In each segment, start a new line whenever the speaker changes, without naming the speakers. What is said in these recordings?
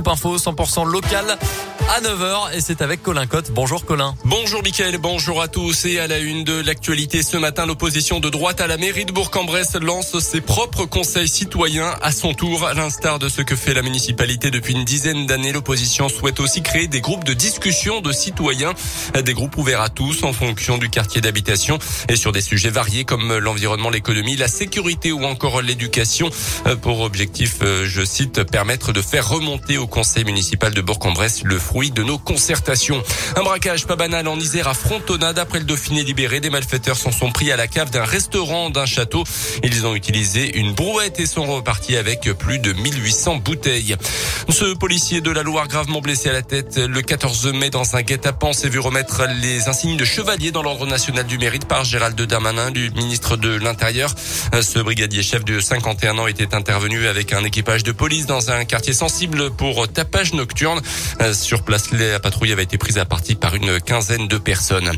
Scoop Info 100% local à 9h et c'est avec Colin Cotte. Bonjour Colin.
Bonjour Mickaël, bonjour à tous et à la une de l'actualité ce matin, l'opposition de droite à la mairie de Bourg-en-Bresse lance ses propres conseils citoyens à son tour. À l'instar de ce que fait la municipalité depuis une dizaine d'années, l'opposition souhaite aussi créer des groupes de discussion de citoyens, des groupes ouverts à tous en fonction du quartier d'habitation et sur des sujets variés comme l'environnement, l'économie, la sécurité ou encore l'éducation pour objectif, je cite, permettre de faire remonter au conseil municipal de Bourg-en-Bresse le fruit de nos concertations. Un braquage pas banal en Isère à Frontonade. Après le Dauphiné libéré, des malfaiteurs s'en sont pris à la cave d'un restaurant d'un château. Ils ont utilisé une brouette et sont repartis avec plus de 1800 bouteilles. Ce policier de la Loire gravement blessé à la tête le 14 mai dans un guet-apens s'est vu remettre les insignes de chevalier dans l'ordre national du mérite par Gérald Darmanin, du ministre de l'Intérieur. Ce brigadier chef de 51 ans était intervenu avec un équipage de police dans un quartier sensible pour tapage nocturne. Sur place, la patrouille avait été prise à partie par une quinzaine de personnes.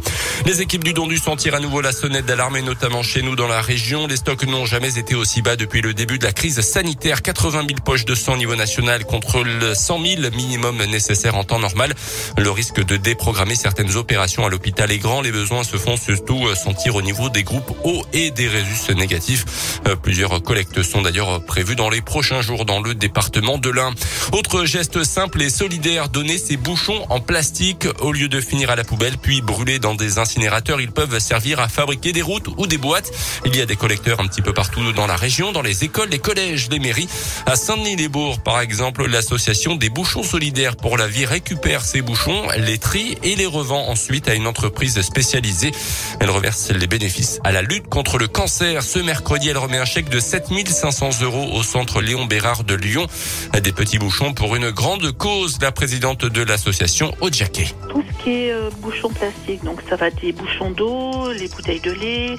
Les équipes du Don du à nouveau la sonnette d'alarme et notamment chez nous dans la région. Les stocks n'ont jamais été aussi bas depuis le début de la crise sanitaire. 80 000 poches de sang au niveau national contre le 100 000 minimum nécessaire en temps normal. Le risque de déprogrammer certaines opérations à l'hôpital est grand. Les besoins se font surtout sentir au niveau des groupes hauts et des résus négatifs. Euh, plusieurs collectes sont d'ailleurs prévues dans les prochains jours dans le département de l'Ain. Autre geste simple et solidaire, donner ses bouchons en plastique au lieu de finir à la poubelle puis brûler dans des incinérateurs. Ils peuvent servir à fabriquer des routes ou des boîtes. Il y a des collecteurs un petit peu partout dans la région, dans les écoles, les collèges, les mairies. À Saint-Denis-les-Bourgs, par exemple, l'association des bouchons solidaires pour la vie récupère ces bouchons, les trie et les revend ensuite à une entreprise spécialisée. Elle reverse les bénéfices à la lutte contre le cancer. Ce mercredi, elle remet un chèque de 7500 euros au centre Léon Bérard de Lyon. Des petits bouchons pour une grande cause. La présidente de l'association au jacket.
Tout ce qui est euh, bouchons plastiques, donc ça va des bouchons d'eau, les bouteilles de lait,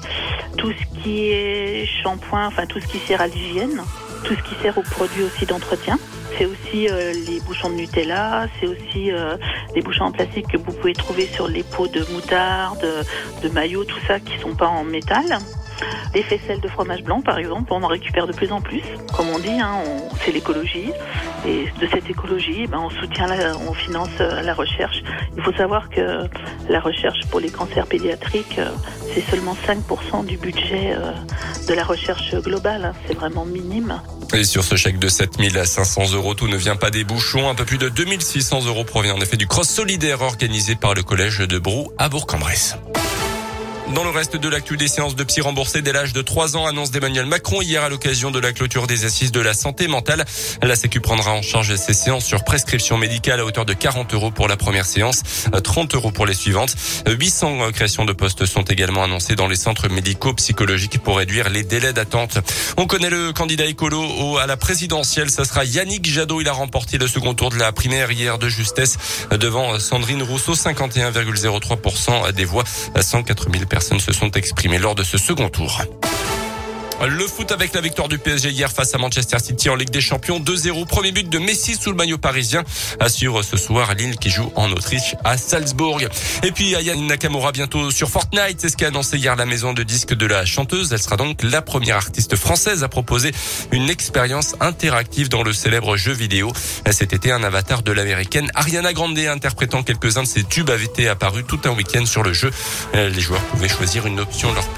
tout ce qui est shampoing, enfin tout ce qui sert à l'hygiène, tout ce qui sert aux produits aussi d'entretien. C'est aussi euh, les bouchons de Nutella, c'est aussi euh, les bouchons en plastique que vous pouvez trouver sur les pots de moutarde, de maillot, tout ça qui sont pas en métal. Les faisselles de fromage blanc, par exemple, on en récupère de plus en plus. Comme on dit, hein, c'est l'écologie. Et de cette écologie, ben, on soutient, on finance euh, la recherche. Il faut savoir que la recherche pour les cancers pédiatriques, euh, c'est seulement 5% du budget euh, de la recherche globale. Hein. C'est vraiment minime.
Et sur ce chèque de 7500 euros, tout ne vient pas des bouchons. Un peu plus de 2600 euros provient en effet du cross solidaire organisé par le collège de Brou à Bourg-en-Bresse. Dans le reste de l'actu des séances de psy remboursées dès l'âge de 3 ans, annonce d'Emmanuel Macron hier à l'occasion de la clôture des assises de la santé mentale. La Sécu prendra en charge ces séances sur prescription médicale à hauteur de 40 euros pour la première séance, 30 euros pour les suivantes. 800 créations de postes sont également annoncées dans les centres médicaux psychologiques pour réduire les délais d'attente. On connaît le candidat écolo à la présidentielle. Ce sera Yannick Jadot. Il a remporté le second tour de la primaire hier de justesse devant Sandrine Rousseau, 51,03% des voix, 104 000 personnes se sont exprimées lors de ce second tour. Le foot avec la victoire du PSG hier face à Manchester City en Ligue des Champions 2-0. Premier but de Messi sous le maillot parisien. Suivre ce soir Lille qui joue en Autriche à Salzbourg. Et puis Aya Nakamura bientôt sur Fortnite. C'est ce qu'a annoncé hier la maison de disques de la chanteuse. Elle sera donc la première artiste française à proposer une expérience interactive dans le célèbre jeu vidéo. Cet été, un avatar de l'américaine Ariana Grande interprétant quelques-uns de ses tubes avait été apparu tout un week-end sur le jeu. Les joueurs pouvaient choisir une option leur permettant